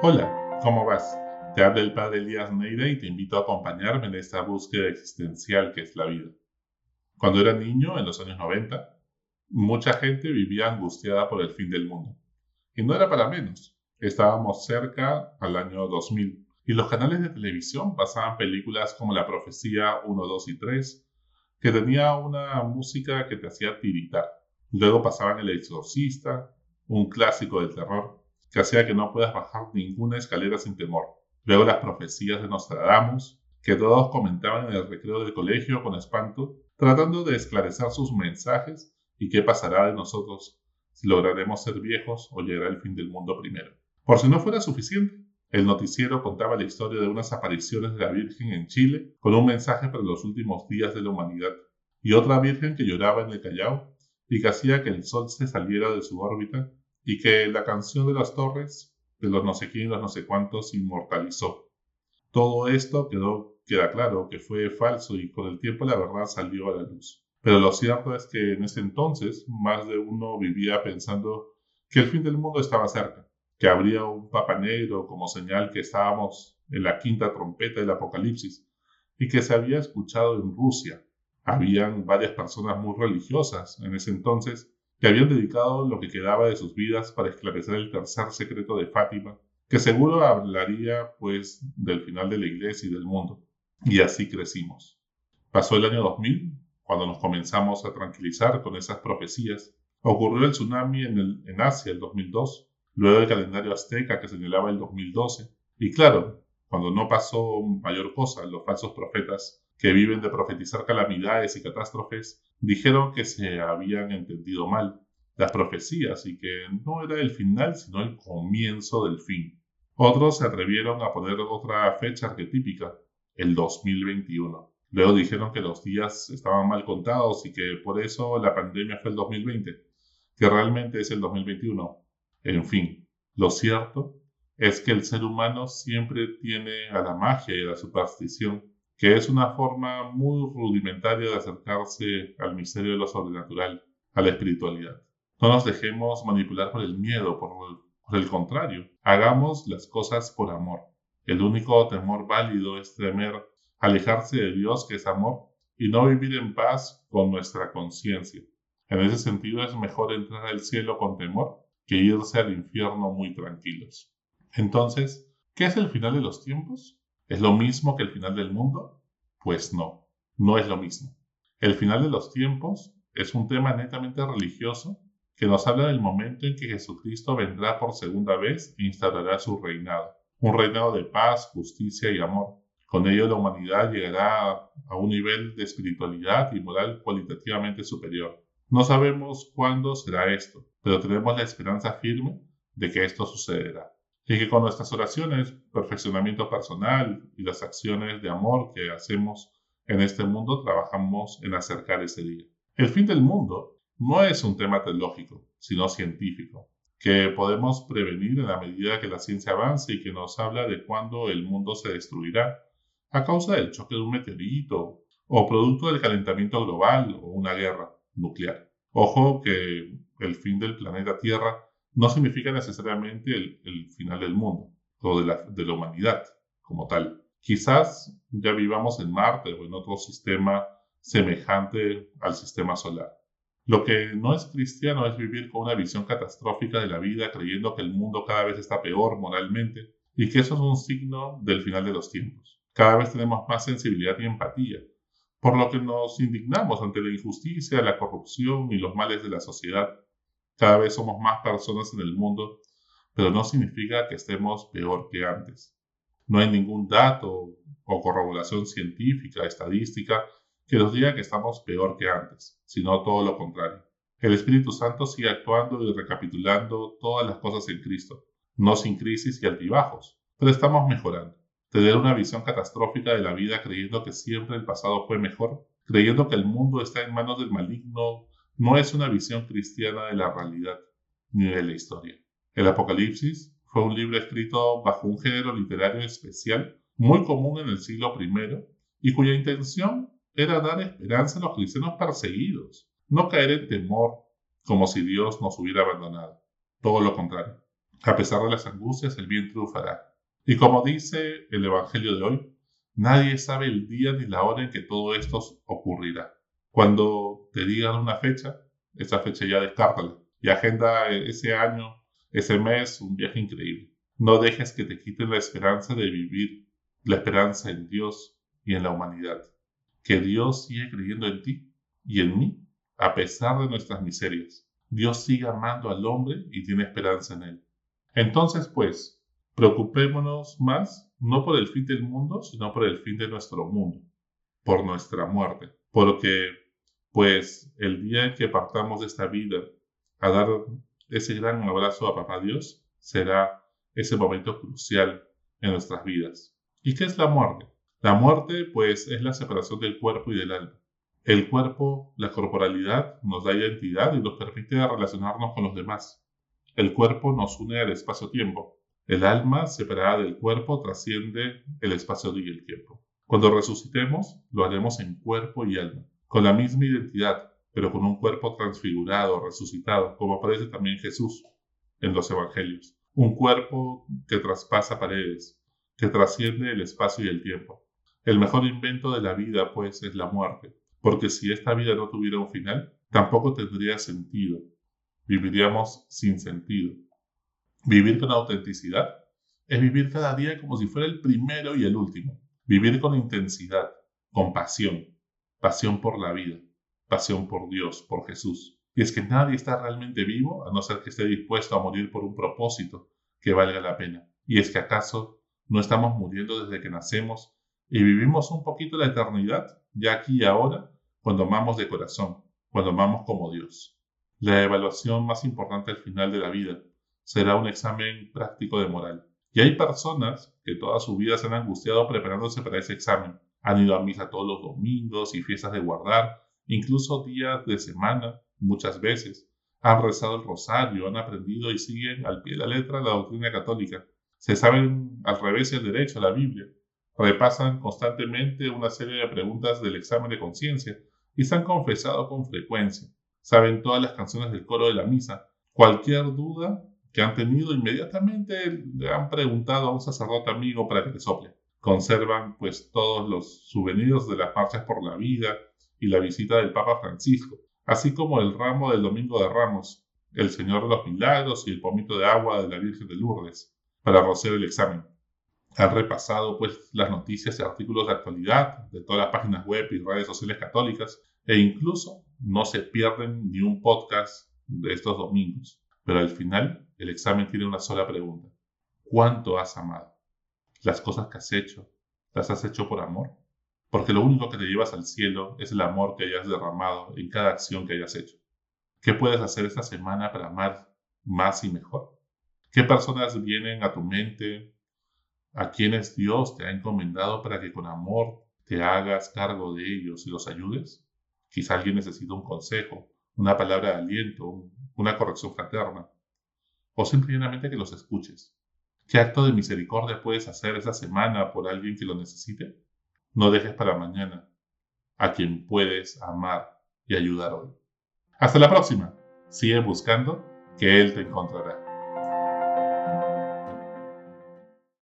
Hola, ¿cómo vas? Te habla el padre Elías Neira y te invito a acompañarme en esta búsqueda existencial que es la vida. Cuando era niño, en los años 90, mucha gente vivía angustiada por el fin del mundo. Y no era para menos. Estábamos cerca al año 2000 y los canales de televisión pasaban películas como La Profecía 1, 2 y 3, que tenía una música que te hacía tiritar. Luego pasaban El Exorcista, un clásico del terror, que hacía que no puedas bajar ninguna escalera sin temor. Luego las profecías de Nostradamus, que todos comentaban en el recreo del colegio con espanto, tratando de esclarecer sus mensajes y qué pasará de nosotros si lograremos ser viejos o llegará el fin del mundo primero. Por si no fuera suficiente, el noticiero contaba la historia de unas apariciones de la Virgen en Chile con un mensaje para los últimos días de la humanidad, y otra Virgen que lloraba en el Callao y que hacía que el sol se saliera de su órbita y que la canción de las torres, de los no sé quién, los no sé cuántos, inmortalizó. Todo esto quedó, queda claro que fue falso y con el tiempo la verdad salió a la luz. Pero lo cierto es que en ese entonces más de uno vivía pensando que el fin del mundo estaba cerca, que habría un papa negro como señal que estábamos en la quinta trompeta del apocalipsis y que se había escuchado en Rusia. Habían varias personas muy religiosas en ese entonces que habían dedicado lo que quedaba de sus vidas para esclarecer el tercer secreto de Fátima, que seguro hablaría pues del final de la iglesia y del mundo. Y así crecimos. Pasó el año 2000, cuando nos comenzamos a tranquilizar con esas profecías. Ocurrió el tsunami en, en Asia el 2002, luego el calendario azteca que señalaba el 2012. Y claro, cuando no pasó mayor cosa, los falsos profetas que viven de profetizar calamidades y catástrofes, dijeron que se habían entendido mal las profecías y que no era el final sino el comienzo del fin. Otros se atrevieron a poner otra fecha arquetípica, el 2021. Luego dijeron que los días estaban mal contados y que por eso la pandemia fue el 2020, que realmente es el 2021. En fin, lo cierto es que el ser humano siempre tiene a la magia y a la superstición que es una forma muy rudimentaria de acercarse al misterio de lo sobrenatural, a la espiritualidad. No nos dejemos manipular por el miedo, por el, por el contrario, hagamos las cosas por amor. El único temor válido es temer alejarse de Dios que es amor y no vivir en paz con nuestra conciencia. En ese sentido es mejor entrar al cielo con temor que irse al infierno muy tranquilos. Entonces, ¿qué es el final de los tiempos? ¿Es lo mismo que el final del mundo? Pues no, no es lo mismo. El final de los tiempos es un tema netamente religioso que nos habla del momento en que Jesucristo vendrá por segunda vez e instaurará su reinado. Un reinado de paz, justicia y amor. Con ello la humanidad llegará a un nivel de espiritualidad y moral cualitativamente superior. No sabemos cuándo será esto, pero tenemos la esperanza firme de que esto sucederá y que con nuestras oraciones, perfeccionamiento personal y las acciones de amor que hacemos en este mundo, trabajamos en acercar ese día. El fin del mundo no es un tema teológico, sino científico, que podemos prevenir en la medida que la ciencia avance y que nos habla de cuándo el mundo se destruirá a causa del choque de un meteorito o producto del calentamiento global o una guerra nuclear. Ojo que el fin del planeta Tierra no significa necesariamente el, final del mundo o de la, humanidad como tal. Quizás ya vivamos en Marte o en otro sistema semejante al sistema solar. Lo que no es cristiano es vivir con una visión catastrófica de la vida, creyendo que el mundo cada vez está peor moralmente y que eso es un signo del final de los tiempos. Cada vez tenemos más sensibilidad y empatía, por lo que nos indignamos ante la injusticia, la corrupción y los males de la sociedad cada vez somos más personas en el mundo, pero no significa que estemos peor que antes. No hay ningún dato o corroboración científica, estadística, que nos diga que estamos peor que antes, sino todo lo contrario. El Espíritu Santo sigue actuando y recapitulando todas las cosas en Cristo, no sin crisis y altibajos, pero estamos mejorando. Tener una visión catastrófica de la vida creyendo que siempre el pasado fue mejor, creyendo que el mundo está en manos del maligno no es una visión cristiana de la realidad ni de la historia. El Apocalipsis fue un libro escrito bajo un género literario especial muy común en el siglo I y cuya intención era dar esperanza a los cristianos perseguidos, no caer en temor como si Dios nos hubiera abandonado. Todo lo contrario. A pesar de las angustias, el bien triunfará. Y como dice el Evangelio de hoy, nadie sabe el día ni la hora en que todo esto ocurrirá. Cuando te digan una fecha, esa fecha ya descártala y agenda ese año, ese mes, un viaje increíble. No dejes que te quiten la esperanza de vivir, la esperanza en Dios y en la humanidad. Que Dios sigue creyendo en ti y en mí, a pesar de nuestras miserias. Dios sigue amando al hombre y tiene esperanza en él. Entonces, pues, preocupémonos más no por el fin del mundo, sino por el fin de nuestro mundo, por nuestra muerte. Porque, pues, el día que partamos de esta vida a dar ese gran abrazo a Papá Dios, será ese momento crucial en nuestras vidas. ¿Y qué es la muerte? La muerte, pues, es la separación del cuerpo y del alma. El cuerpo, la corporalidad, nos da identidad y nos permite relacionarnos con los demás. El cuerpo nos une al espacio-tiempo. El alma, separada del cuerpo, trasciende el espacio y el tiempo. Cuando resucitemos, lo haremos en cuerpo y alma, con la misma identidad, pero con un cuerpo transfigurado, resucitado, como aparece también Jesús en los Evangelios. Un cuerpo que traspasa paredes, que trasciende el espacio y el tiempo. El mejor invento de la vida, pues, es la muerte, porque si esta vida no tuviera un final, tampoco tendría sentido, viviríamos sin sentido. Vivir con autenticidad es vivir cada día como si fuera el primero y el último. Vivir con intensidad, con pasión, pasión por la vida, pasión por Dios, por Jesús. Y es que nadie está realmente vivo a no ser que esté dispuesto a morir por un propósito que valga la pena. Y es que acaso no estamos muriendo desde que nacemos y vivimos un poquito la eternidad, ya aquí y ahora, cuando amamos de corazón, cuando amamos como Dios. La evaluación más importante al final de la vida será un examen práctico de moral. Y hay personas que toda su vida se han angustiado preparándose para ese examen. Han ido a misa todos los domingos y fiestas de guardar, incluso días de semana, muchas veces. Han rezado el rosario, han aprendido y siguen al pie de la letra la doctrina católica. Se saben al revés y al derecho la Biblia. Repasan constantemente una serie de preguntas del examen de conciencia y se han confesado con frecuencia saben todas las canciones del coro de la misa. Cualquier duda que han tenido, inmediatamente le han preguntado a un sacerdote amigo para que le sople. Conservan pues todos los souvenirs de las marchas por la vida y la visita del Papa Francisco, así como el ramo del Domingo de Ramos, el Señor de los Milagros y el pomito de agua de la Virgen de Lourdes, para rociar el examen. Han repasado pues las noticias y artículos de actualidad de todas las páginas web y redes sociales católicas e incluso no se pierden ni un podcast de estos domingos. Pero al final, el examen tiene una sola pregunta. ¿Cuánto has amado? ¿Las cosas que has hecho, las has hecho por amor? Porque lo único que te llevas al cielo es el amor que hayas derramado en cada acción que hayas hecho. ¿Qué puedes hacer esta semana para amar más y mejor? ¿Qué personas vienen a tu mente? ¿A quienes Dios te ha encomendado para que con amor te hagas cargo de ellos y los ayudes? Quizá alguien necesita un consejo, una palabra de aliento, una corrección fraterna, o simplemente que los escuches. ¿Qué acto de misericordia puedes hacer esa semana por alguien que lo necesite? No dejes para mañana a quien puedes amar y ayudar hoy. Hasta la próxima. Sigue buscando que Él te encontrará.